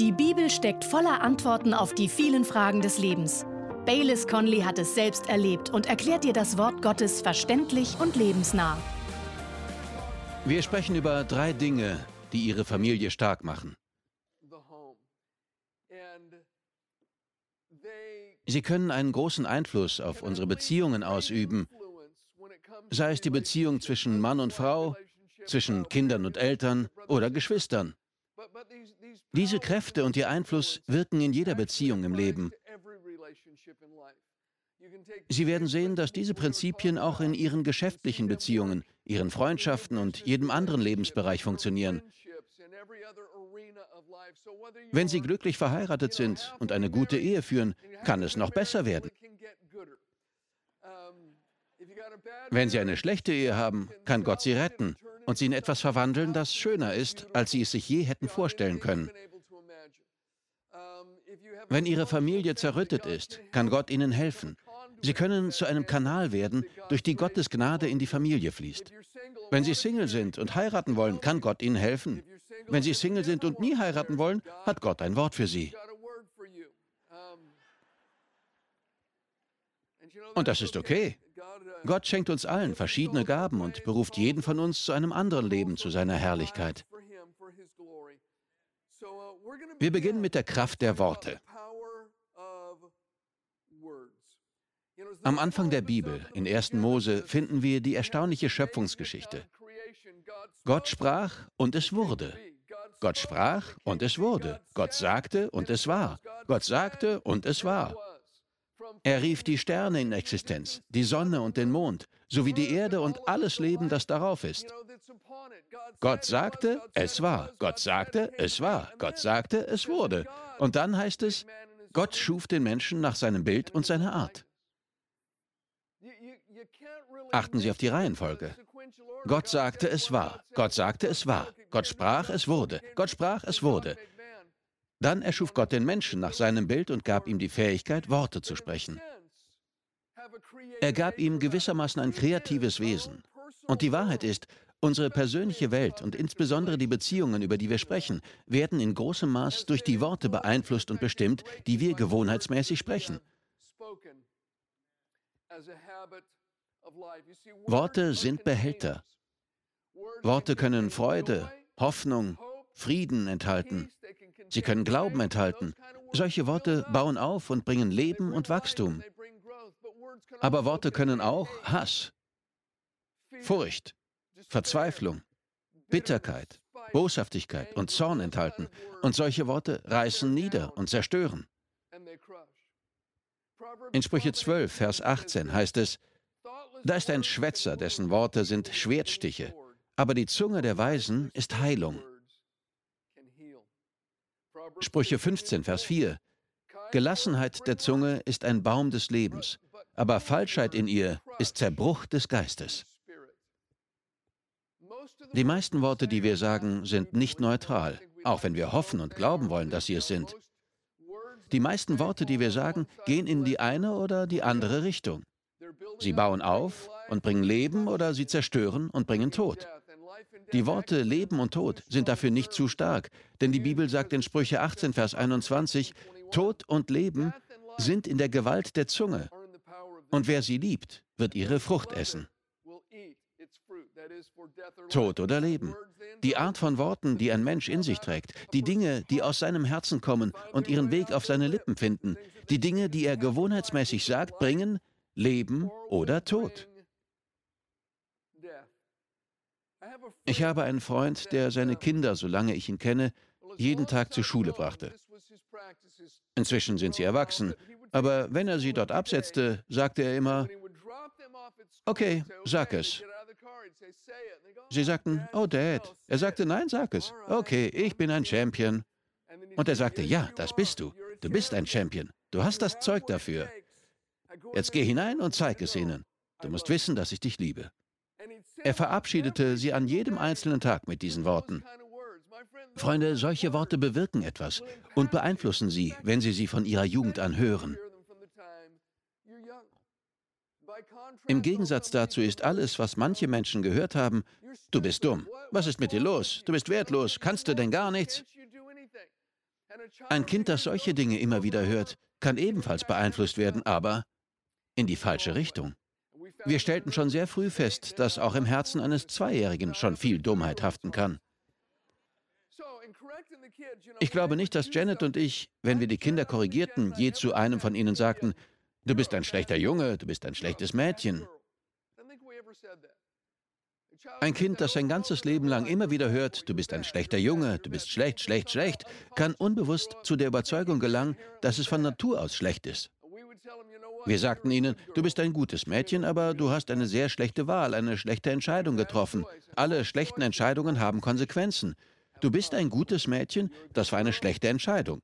Die Bibel steckt voller Antworten auf die vielen Fragen des Lebens. Baylis Conley hat es selbst erlebt und erklärt dir das Wort Gottes verständlich und lebensnah. Wir sprechen über drei Dinge, die Ihre Familie stark machen. Sie können einen großen Einfluss auf unsere Beziehungen ausüben, sei es die Beziehung zwischen Mann und Frau, zwischen Kindern und Eltern oder Geschwistern. Diese Kräfte und ihr Einfluss wirken in jeder Beziehung im Leben. Sie werden sehen, dass diese Prinzipien auch in Ihren geschäftlichen Beziehungen, Ihren Freundschaften und jedem anderen Lebensbereich funktionieren. Wenn Sie glücklich verheiratet sind und eine gute Ehe führen, kann es noch besser werden. Wenn Sie eine schlechte Ehe haben, kann Gott Sie retten und sie in etwas verwandeln, das schöner ist, als sie es sich je hätten vorstellen können. Wenn ihre Familie zerrüttet ist, kann Gott ihnen helfen. Sie können zu einem Kanal werden, durch die Gottes Gnade in die Familie fließt. Wenn sie Single sind und heiraten wollen, kann Gott ihnen helfen. Wenn sie Single sind und nie heiraten wollen, hat Gott ein Wort für sie. Und das ist okay. Gott schenkt uns allen verschiedene Gaben und beruft jeden von uns zu einem anderen Leben, zu seiner Herrlichkeit. Wir beginnen mit der Kraft der Worte. Am Anfang der Bibel, in 1. Mose, finden wir die erstaunliche Schöpfungsgeschichte. Gott sprach und es wurde. Gott sprach und es wurde. Gott sagte und es war. Gott sagte und es war. Er rief die Sterne in Existenz, die Sonne und den Mond, sowie die Erde und alles Leben, das darauf ist. Gott sagte, es war. Gott sagte, es war. Gott sagte, es wurde. Und dann heißt es, Gott schuf den Menschen nach seinem Bild und seiner Art. Achten Sie auf die Reihenfolge. Gott sagte, es war. Gott sagte, es war. Gott sprach, es wurde. Gott sprach, es wurde. Dann erschuf Gott den Menschen nach seinem Bild und gab ihm die Fähigkeit, Worte zu sprechen. Er gab ihm gewissermaßen ein kreatives Wesen. Und die Wahrheit ist, unsere persönliche Welt und insbesondere die Beziehungen, über die wir sprechen, werden in großem Maß durch die Worte beeinflusst und bestimmt, die wir gewohnheitsmäßig sprechen. Worte sind Behälter. Worte können Freude, Hoffnung, Frieden enthalten. Sie können Glauben enthalten. Solche Worte bauen auf und bringen Leben und Wachstum. Aber Worte können auch Hass, Furcht, Verzweiflung, Bitterkeit, Boshaftigkeit und Zorn enthalten. Und solche Worte reißen nieder und zerstören. In Sprüche 12, Vers 18 heißt es, da ist ein Schwätzer, dessen Worte sind Schwertstiche, aber die Zunge der Weisen ist Heilung. Sprüche 15, Vers 4. Gelassenheit der Zunge ist ein Baum des Lebens, aber Falschheit in ihr ist Zerbruch des Geistes. Die meisten Worte, die wir sagen, sind nicht neutral, auch wenn wir hoffen und glauben wollen, dass sie es sind. Die meisten Worte, die wir sagen, gehen in die eine oder die andere Richtung. Sie bauen auf und bringen Leben oder sie zerstören und bringen Tod. Die Worte Leben und Tod sind dafür nicht zu stark, denn die Bibel sagt in Sprüche 18, Vers 21, Tod und Leben sind in der Gewalt der Zunge, und wer sie liebt, wird ihre Frucht essen. Tod oder Leben. Die Art von Worten, die ein Mensch in sich trägt, die Dinge, die aus seinem Herzen kommen und ihren Weg auf seine Lippen finden, die Dinge, die er gewohnheitsmäßig sagt, bringen Leben oder Tod. Ich habe einen Freund, der seine Kinder, solange ich ihn kenne, jeden Tag zur Schule brachte. Inzwischen sind sie erwachsen, aber wenn er sie dort absetzte, sagte er immer, okay, sag es. Sie sagten, oh Dad. Er sagte, nein, sag es. Okay, ich bin ein Champion. Und er sagte, ja, das bist du. Du bist ein Champion. Du hast das Zeug dafür. Jetzt geh hinein und zeig es ihnen. Du musst wissen, dass ich dich liebe. Er verabschiedete sie an jedem einzelnen Tag mit diesen Worten. Freunde, solche Worte bewirken etwas und beeinflussen sie, wenn sie sie von ihrer Jugend an hören. Im Gegensatz dazu ist alles, was manche Menschen gehört haben, du bist dumm, was ist mit dir los, du bist wertlos, kannst du denn gar nichts? Ein Kind, das solche Dinge immer wieder hört, kann ebenfalls beeinflusst werden, aber in die falsche Richtung. Wir stellten schon sehr früh fest, dass auch im Herzen eines Zweijährigen schon viel Dummheit haften kann. Ich glaube nicht, dass Janet und ich, wenn wir die Kinder korrigierten, je zu einem von ihnen sagten, du bist ein schlechter Junge, du bist ein schlechtes Mädchen. Ein Kind, das sein ganzes Leben lang immer wieder hört, du bist ein schlechter Junge, du bist schlecht, schlecht, schlecht, kann unbewusst zu der Überzeugung gelangen, dass es von Natur aus schlecht ist. Wir sagten ihnen, du bist ein gutes Mädchen, aber du hast eine sehr schlechte Wahl, eine schlechte Entscheidung getroffen. Alle schlechten Entscheidungen haben Konsequenzen. Du bist ein gutes Mädchen, das war eine schlechte Entscheidung.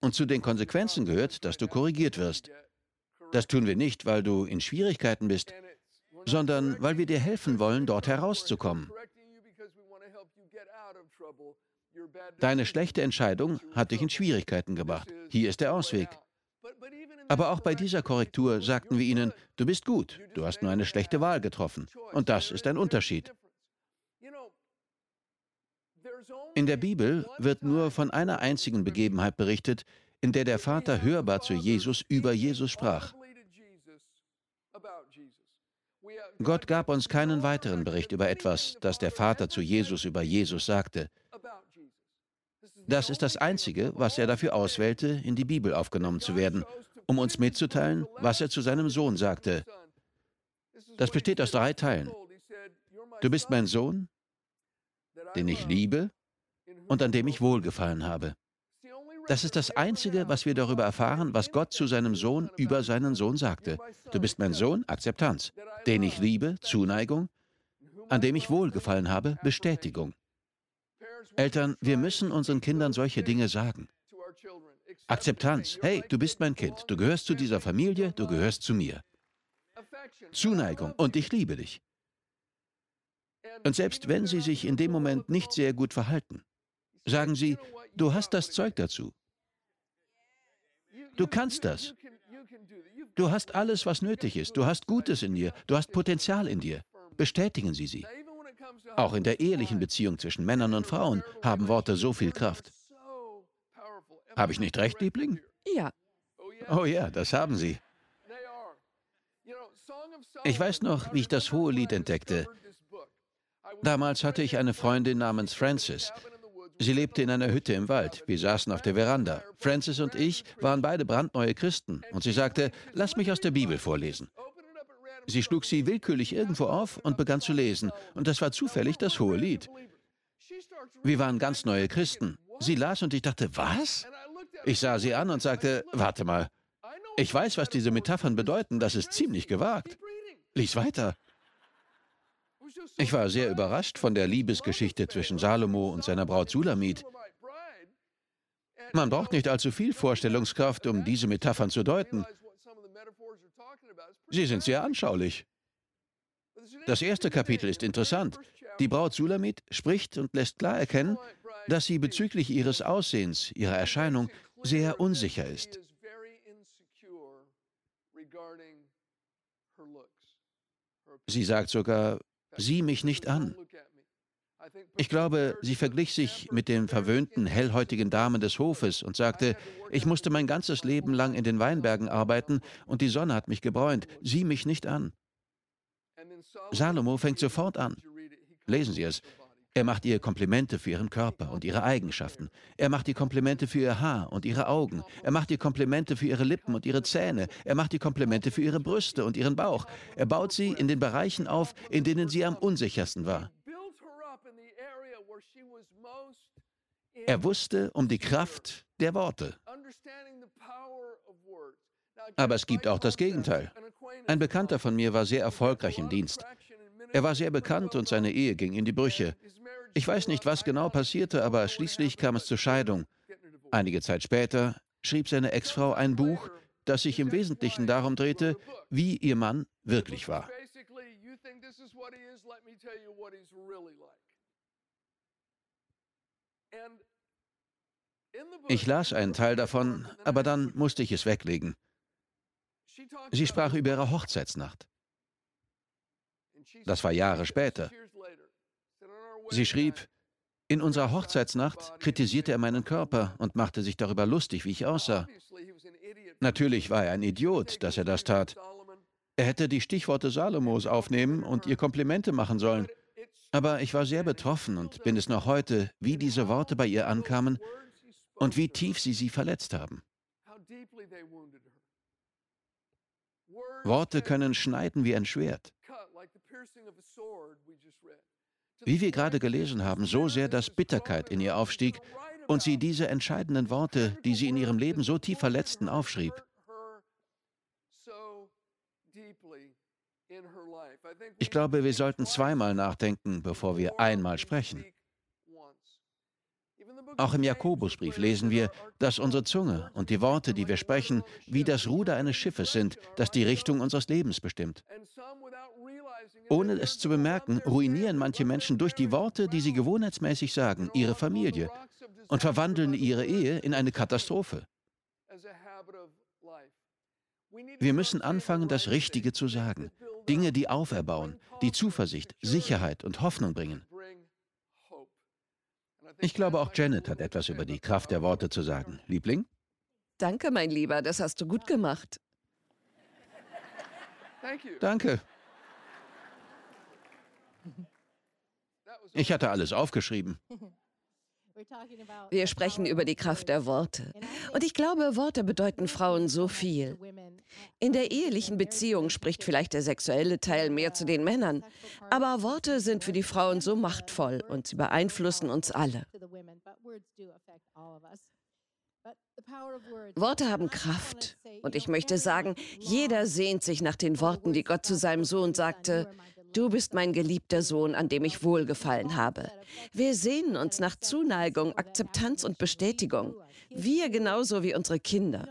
Und zu den Konsequenzen gehört, dass du korrigiert wirst. Das tun wir nicht, weil du in Schwierigkeiten bist, sondern weil wir dir helfen wollen, dort herauszukommen. Deine schlechte Entscheidung hat dich in Schwierigkeiten gebracht. Hier ist der Ausweg. Aber auch bei dieser Korrektur sagten wir ihnen, du bist gut, du hast nur eine schlechte Wahl getroffen. Und das ist ein Unterschied. In der Bibel wird nur von einer einzigen Begebenheit berichtet, in der der Vater hörbar zu Jesus über Jesus sprach. Gott gab uns keinen weiteren Bericht über etwas, das der Vater zu Jesus über Jesus sagte. Das ist das Einzige, was er dafür auswählte, in die Bibel aufgenommen zu werden, um uns mitzuteilen, was er zu seinem Sohn sagte. Das besteht aus drei Teilen. Du bist mein Sohn, den ich liebe und an dem ich wohlgefallen habe. Das ist das Einzige, was wir darüber erfahren, was Gott zu seinem Sohn über seinen Sohn sagte. Du bist mein Sohn, Akzeptanz. Den ich liebe, Zuneigung. An dem ich wohlgefallen habe, Bestätigung. Eltern, wir müssen unseren Kindern solche Dinge sagen. Akzeptanz. Hey, du bist mein Kind. Du gehörst zu dieser Familie, du gehörst zu mir. Zuneigung. Und ich liebe dich. Und selbst wenn sie sich in dem Moment nicht sehr gut verhalten, sagen sie, du hast das Zeug dazu. Du kannst das. Du hast alles, was nötig ist. Du hast Gutes in dir. Du hast Potenzial in dir. Bestätigen Sie sie. Auch in der ehelichen Beziehung zwischen Männern und Frauen haben Worte so viel Kraft. Habe ich nicht recht, Liebling? Ja. Oh ja, das haben Sie. Ich weiß noch, wie ich das hohe Lied entdeckte. Damals hatte ich eine Freundin namens Frances. Sie lebte in einer Hütte im Wald. Wir saßen auf der Veranda. Frances und ich waren beide brandneue Christen. Und sie sagte, lass mich aus der Bibel vorlesen. Sie schlug sie willkürlich irgendwo auf und begann zu lesen. Und das war zufällig das hohe Lied. Wir waren ganz neue Christen. Sie las und ich dachte, was? Ich sah sie an und sagte, warte mal. Ich weiß, was diese Metaphern bedeuten. Das ist ziemlich gewagt. Lies weiter. Ich war sehr überrascht von der Liebesgeschichte zwischen Salomo und seiner Braut Sulamit. Man braucht nicht allzu viel Vorstellungskraft, um diese Metaphern zu deuten. Sie sind sehr anschaulich. Das erste Kapitel ist interessant. Die Braut Sulamit spricht und lässt klar erkennen, dass sie bezüglich ihres Aussehens, ihrer Erscheinung, sehr unsicher ist. Sie sagt sogar, sieh mich nicht an. Ich glaube, sie verglich sich mit den verwöhnten, hellhäutigen Damen des Hofes und sagte, ich musste mein ganzes Leben lang in den Weinbergen arbeiten und die Sonne hat mich gebräunt, sieh mich nicht an. Salomo fängt sofort an. Lesen Sie es. Er macht ihr Komplimente für ihren Körper und ihre Eigenschaften. Er macht ihr Komplimente für ihr Haar und ihre Augen. Er macht ihr Komplimente für ihre Lippen und ihre Zähne. Er macht ihr Komplimente für ihre Brüste und ihren Bauch. Er baut sie in den Bereichen auf, in denen sie am unsichersten war. Er wusste um die Kraft der Worte. Aber es gibt auch das Gegenteil. Ein Bekannter von mir war sehr erfolgreich im Dienst. Er war sehr bekannt und seine Ehe ging in die Brüche. Ich weiß nicht, was genau passierte, aber schließlich kam es zur Scheidung. Einige Zeit später schrieb seine Ex-Frau ein Buch, das sich im Wesentlichen darum drehte, wie ihr Mann wirklich war. Ich las einen Teil davon, aber dann musste ich es weglegen. Sie sprach über ihre Hochzeitsnacht. Das war Jahre später. Sie schrieb, In unserer Hochzeitsnacht kritisierte er meinen Körper und machte sich darüber lustig, wie ich aussah. Natürlich war er ein Idiot, dass er das tat. Er hätte die Stichworte Salomos aufnehmen und ihr Komplimente machen sollen. Aber ich war sehr betroffen und bin es noch heute, wie diese Worte bei ihr ankamen und wie tief sie sie verletzt haben. Worte können schneiden wie ein Schwert. Wie wir gerade gelesen haben, so sehr, dass Bitterkeit in ihr aufstieg und sie diese entscheidenden Worte, die sie in ihrem Leben so tief verletzten, aufschrieb. Ich glaube, wir sollten zweimal nachdenken, bevor wir einmal sprechen. Auch im Jakobusbrief lesen wir, dass unsere Zunge und die Worte, die wir sprechen, wie das Ruder eines Schiffes sind, das die Richtung unseres Lebens bestimmt. Ohne es zu bemerken, ruinieren manche Menschen durch die Worte, die sie gewohnheitsmäßig sagen, ihre Familie und verwandeln ihre Ehe in eine Katastrophe. Wir müssen anfangen, das Richtige zu sagen. Dinge, die auferbauen, die Zuversicht, Sicherheit und Hoffnung bringen. Ich glaube, auch Janet hat etwas über die Kraft der Worte zu sagen. Liebling? Danke, mein Lieber, das hast du gut gemacht. Danke. Ich hatte alles aufgeschrieben. Wir sprechen über die Kraft der Worte. Und ich glaube, Worte bedeuten Frauen so viel. In der ehelichen Beziehung spricht vielleicht der sexuelle Teil mehr zu den Männern, aber Worte sind für die Frauen so machtvoll und sie beeinflussen uns alle. Worte haben Kraft. Und ich möchte sagen, jeder sehnt sich nach den Worten, die Gott zu seinem Sohn sagte, Du bist mein geliebter Sohn, an dem ich wohlgefallen habe. Wir sehnen uns nach Zuneigung, Akzeptanz und Bestätigung. Wir genauso wie unsere Kinder.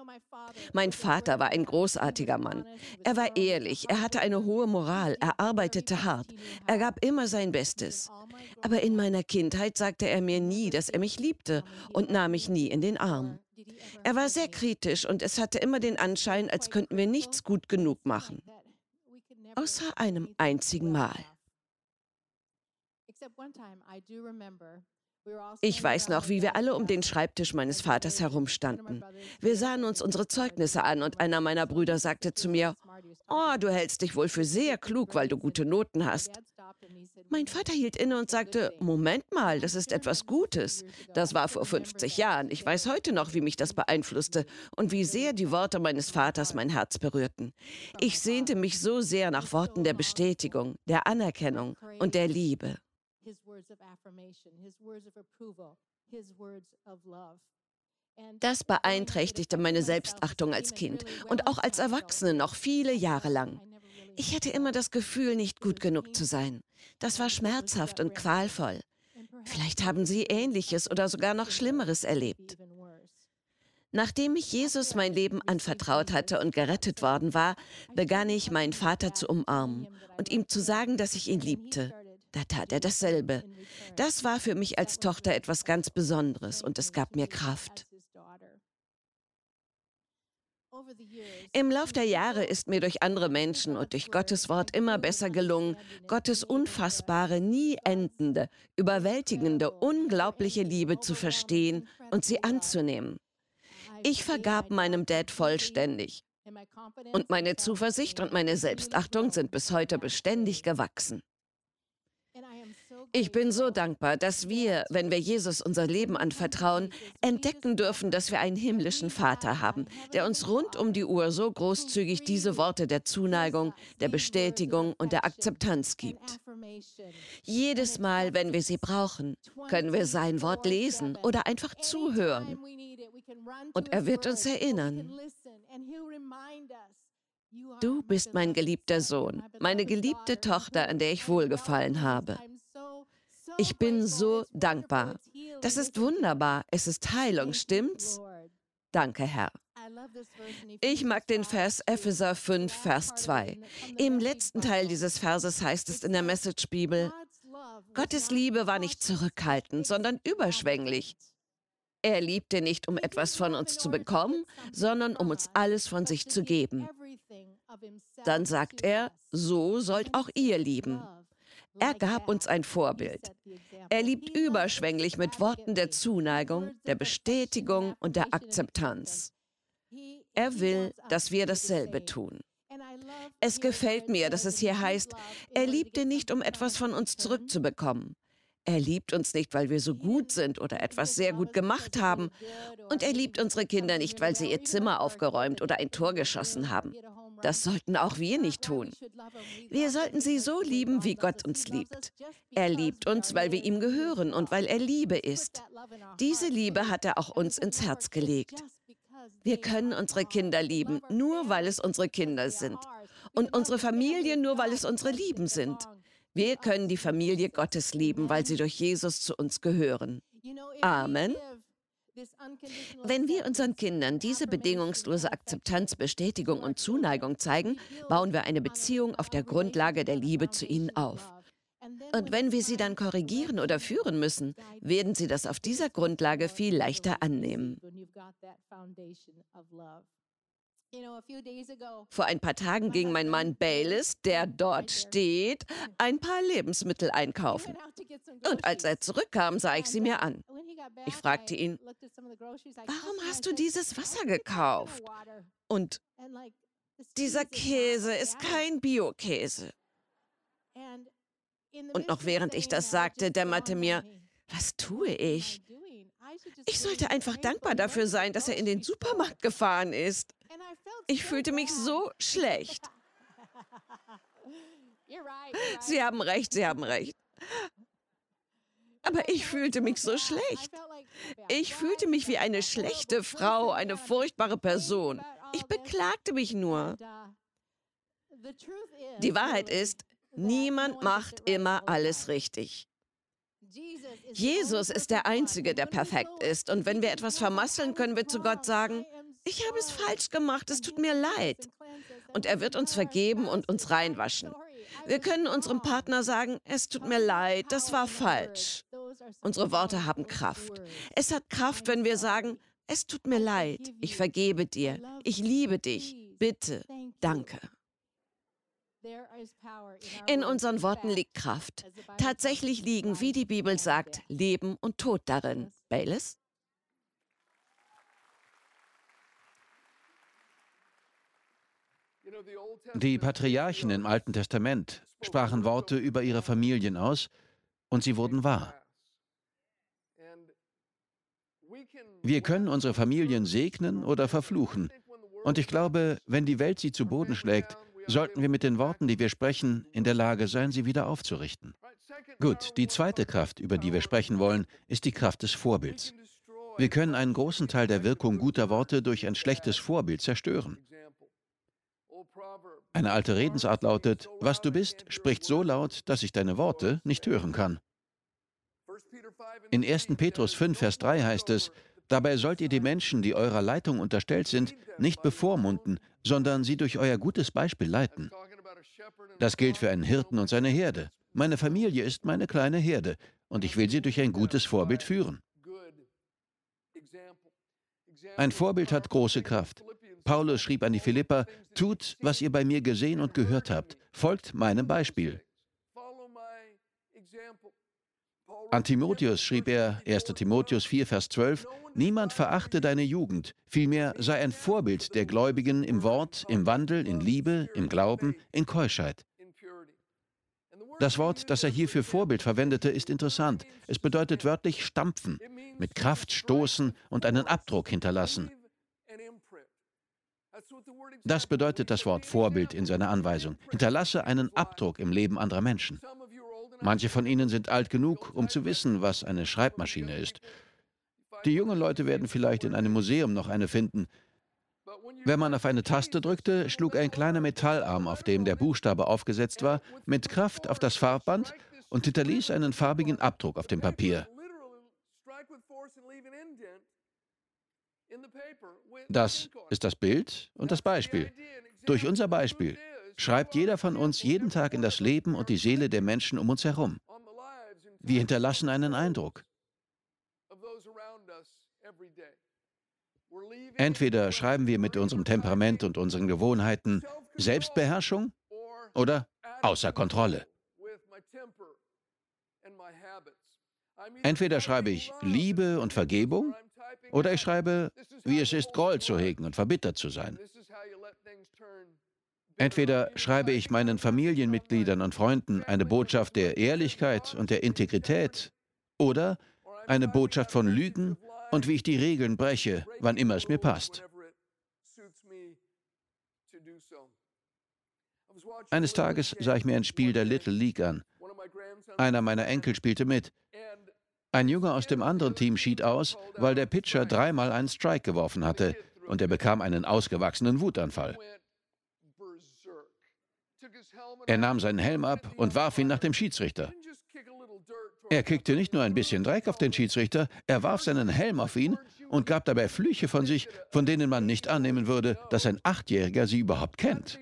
Mein Vater war ein großartiger Mann. Er war ehrlich, er hatte eine hohe Moral, er arbeitete hart, er gab immer sein Bestes. Aber in meiner Kindheit sagte er mir nie, dass er mich liebte und nahm mich nie in den Arm. Er war sehr kritisch und es hatte immer den Anschein, als könnten wir nichts gut genug machen außer einem einzigen Mal. Ich weiß noch, wie wir alle um den Schreibtisch meines Vaters herumstanden. Wir sahen uns unsere Zeugnisse an und einer meiner Brüder sagte zu mir, Oh, du hältst dich wohl für sehr klug, weil du gute Noten hast. Mein Vater hielt inne und sagte, Moment mal, das ist etwas Gutes. Das war vor 50 Jahren. Ich weiß heute noch, wie mich das beeinflusste und wie sehr die Worte meines Vaters mein Herz berührten. Ich sehnte mich so sehr nach Worten der Bestätigung, der Anerkennung und der Liebe. Das beeinträchtigte meine Selbstachtung als Kind und auch als Erwachsene noch viele Jahre lang. Ich hatte immer das Gefühl, nicht gut genug zu sein. Das war schmerzhaft und qualvoll. Vielleicht haben Sie ähnliches oder sogar noch Schlimmeres erlebt. Nachdem ich Jesus mein Leben anvertraut hatte und gerettet worden war, begann ich, meinen Vater zu umarmen und ihm zu sagen, dass ich ihn liebte. Da tat er dasselbe. Das war für mich als Tochter etwas ganz Besonderes und es gab mir Kraft. Im Lauf der Jahre ist mir durch andere Menschen und durch Gottes Wort immer besser gelungen, Gottes unfassbare, nie endende, überwältigende, unglaubliche Liebe zu verstehen und sie anzunehmen. Ich vergab meinem Dad vollständig. Und meine Zuversicht und meine Selbstachtung sind bis heute beständig gewachsen. Ich bin so dankbar, dass wir, wenn wir Jesus unser Leben anvertrauen, entdecken dürfen, dass wir einen himmlischen Vater haben, der uns rund um die Uhr so großzügig diese Worte der Zuneigung, der Bestätigung und der Akzeptanz gibt. Jedes Mal, wenn wir sie brauchen, können wir sein Wort lesen oder einfach zuhören. Und er wird uns erinnern. Du bist mein geliebter Sohn, meine geliebte Tochter, an der ich wohlgefallen habe. Ich bin so dankbar. Das ist wunderbar. Es ist Heilung, stimmt's? Danke, Herr. Ich mag den Vers Epheser 5, Vers 2. Im letzten Teil dieses Verses heißt es in der Message-Bibel, Gottes Liebe war nicht zurückhaltend, sondern überschwänglich. Er liebte nicht, um etwas von uns zu bekommen, sondern um uns alles von sich zu geben. Dann sagt er, so sollt auch ihr lieben. Er gab uns ein Vorbild. Er liebt überschwänglich mit Worten der Zuneigung, der Bestätigung und der Akzeptanz. Er will, dass wir dasselbe tun. Es gefällt mir, dass es hier heißt, er liebte nicht, um etwas von uns zurückzubekommen. Er liebt uns nicht, weil wir so gut sind oder etwas sehr gut gemacht haben. Und er liebt unsere Kinder nicht, weil sie ihr Zimmer aufgeräumt oder ein Tor geschossen haben. Das sollten auch wir nicht tun. Wir sollten sie so lieben, wie Gott uns liebt. Er liebt uns, weil wir ihm gehören und weil er Liebe ist. Diese Liebe hat er auch uns ins Herz gelegt. Wir können unsere Kinder lieben, nur weil es unsere Kinder sind. Und unsere Familie nur, weil es unsere Lieben sind. Wir können die Familie Gottes lieben, weil sie durch Jesus zu uns gehören. Amen. Wenn wir unseren Kindern diese bedingungslose Akzeptanz, Bestätigung und Zuneigung zeigen, bauen wir eine Beziehung auf der Grundlage der Liebe zu ihnen auf. Und wenn wir sie dann korrigieren oder führen müssen, werden sie das auf dieser Grundlage viel leichter annehmen. Vor ein paar Tagen ging mein Mann Baylis, der dort steht, ein paar Lebensmittel einkaufen. Und als er zurückkam, sah ich sie mir an. Ich fragte ihn, warum hast du dieses Wasser gekauft? Und dieser Käse ist kein Bio-Käse. Und noch während ich das sagte, dämmerte mir, was tue ich? Ich sollte einfach dankbar dafür sein, dass er in den Supermarkt gefahren ist. Ich fühlte mich so schlecht. Sie haben recht, Sie haben recht. Aber ich fühlte mich so schlecht. Ich fühlte mich wie eine schlechte Frau, eine furchtbare Person. Ich beklagte mich nur. Die Wahrheit ist, niemand macht immer alles richtig. Jesus ist der Einzige, der perfekt ist. Und wenn wir etwas vermasseln, können wir zu Gott sagen, ich habe es falsch gemacht, es tut mir leid. Und er wird uns vergeben und uns reinwaschen. Wir können unserem Partner sagen, es tut mir leid, das war falsch. Unsere Worte haben Kraft. Es hat Kraft, wenn wir sagen, es tut mir leid, ich vergebe dir, ich liebe dich, bitte, danke. In unseren Worten liegt Kraft. Tatsächlich liegen, wie die Bibel sagt, Leben und Tod darin. Baylis? Die Patriarchen im Alten Testament sprachen Worte über ihre Familien aus und sie wurden wahr. Wir können unsere Familien segnen oder verfluchen. Und ich glaube, wenn die Welt sie zu Boden schlägt, sollten wir mit den Worten, die wir sprechen, in der Lage sein, sie wieder aufzurichten. Gut, die zweite Kraft, über die wir sprechen wollen, ist die Kraft des Vorbilds. Wir können einen großen Teil der Wirkung guter Worte durch ein schlechtes Vorbild zerstören. Eine alte Redensart lautet, was du bist, spricht so laut, dass ich deine Worte nicht hören kann. In 1. Petrus 5, Vers 3 heißt es, Dabei sollt ihr die Menschen, die eurer Leitung unterstellt sind, nicht bevormunden, sondern sie durch euer gutes Beispiel leiten. Das gilt für einen Hirten und seine Herde. Meine Familie ist meine kleine Herde und ich will sie durch ein gutes Vorbild führen. Ein Vorbild hat große Kraft. Paulus schrieb an die Philipper, tut, was ihr bei mir gesehen und gehört habt, folgt meinem Beispiel. An Timotheus schrieb er, 1 Timotheus 4, Vers 12, Niemand verachte deine Jugend, vielmehr sei ein Vorbild der Gläubigen im Wort, im Wandel, in Liebe, im Glauben, in Keuschheit. Das Wort, das er hier für Vorbild verwendete, ist interessant. Es bedeutet wörtlich stampfen, mit Kraft stoßen und einen Abdruck hinterlassen. Das bedeutet das Wort Vorbild in seiner Anweisung. Hinterlasse einen Abdruck im Leben anderer Menschen. Manche von ihnen sind alt genug, um zu wissen, was eine Schreibmaschine ist. Die jungen Leute werden vielleicht in einem Museum noch eine finden. Wenn man auf eine Taste drückte, schlug ein kleiner Metallarm, auf dem der Buchstabe aufgesetzt war, mit Kraft auf das Farbband und hinterließ einen farbigen Abdruck auf dem Papier. Das ist das Bild und das Beispiel. Durch unser Beispiel schreibt jeder von uns jeden Tag in das Leben und die Seele der Menschen um uns herum. Wir hinterlassen einen Eindruck. Entweder schreiben wir mit unserem Temperament und unseren Gewohnheiten Selbstbeherrschung oder außer Kontrolle. Entweder schreibe ich Liebe und Vergebung oder ich schreibe, wie es ist, Groll zu hegen und verbittert zu sein. Entweder schreibe ich meinen Familienmitgliedern und Freunden eine Botschaft der Ehrlichkeit und der Integrität oder eine Botschaft von Lügen und wie ich die Regeln breche, wann immer es mir passt. Eines Tages sah ich mir ein Spiel der Little League an. Einer meiner Enkel spielte mit. Ein Junge aus dem anderen Team schied aus, weil der Pitcher dreimal einen Strike geworfen hatte und er bekam einen ausgewachsenen Wutanfall. Er nahm seinen Helm ab und warf ihn nach dem Schiedsrichter. Er kickte nicht nur ein bisschen Dreck auf den Schiedsrichter, er warf seinen Helm auf ihn und gab dabei Flüche von sich, von denen man nicht annehmen würde, dass ein Achtjähriger sie überhaupt kennt.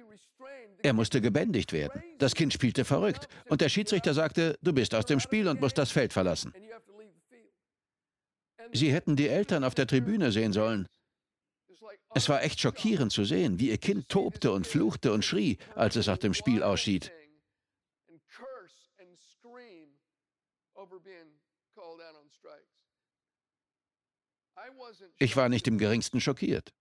Er musste gebändigt werden. Das Kind spielte verrückt und der Schiedsrichter sagte, du bist aus dem Spiel und musst das Feld verlassen. Sie hätten die Eltern auf der Tribüne sehen sollen. Es war echt schockierend zu sehen, wie ihr Kind tobte und fluchte und schrie, als es aus dem Spiel ausschied. Ich war nicht im geringsten schockiert.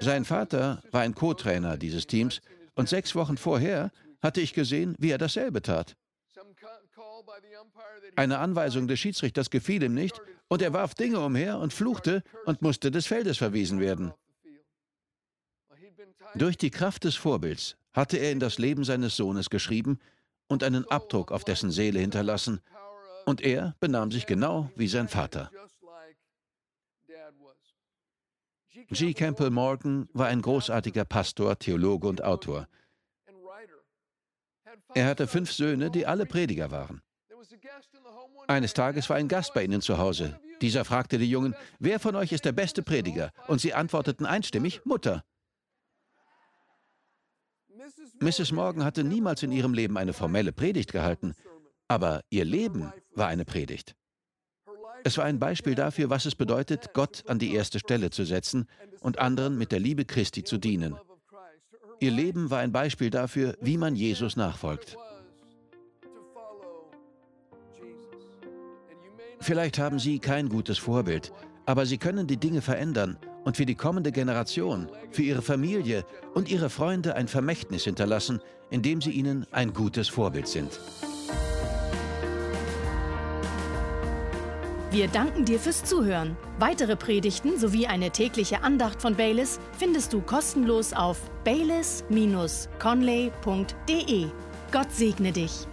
Sein Vater war ein Co-Trainer dieses Teams und sechs Wochen vorher hatte ich gesehen, wie er dasselbe tat. Eine Anweisung des Schiedsrichters gefiel ihm nicht und er warf Dinge umher und fluchte und musste des Feldes verwiesen werden. Durch die Kraft des Vorbilds hatte er in das Leben seines Sohnes geschrieben und einen Abdruck auf dessen Seele hinterlassen, und er benahm sich genau wie sein Vater. G. Campbell Morgan war ein großartiger Pastor, Theologe und Autor. Er hatte fünf Söhne, die alle Prediger waren. Eines Tages war ein Gast bei ihnen zu Hause. Dieser fragte die Jungen, wer von euch ist der beste Prediger? Und sie antworteten einstimmig, Mutter. Mrs. Morgan hatte niemals in ihrem Leben eine formelle Predigt gehalten, aber ihr Leben war eine Predigt. Es war ein Beispiel dafür, was es bedeutet, Gott an die erste Stelle zu setzen und anderen mit der Liebe Christi zu dienen. Ihr Leben war ein Beispiel dafür, wie man Jesus nachfolgt. Vielleicht haben Sie kein gutes Vorbild, aber Sie können die Dinge verändern und für die kommende Generation, für Ihre Familie und Ihre Freunde ein Vermächtnis hinterlassen, indem Sie ihnen ein gutes Vorbild sind. Wir danken dir fürs Zuhören. Weitere Predigten sowie eine tägliche Andacht von Baylis findest du kostenlos auf baylis-conley.de. Gott segne dich.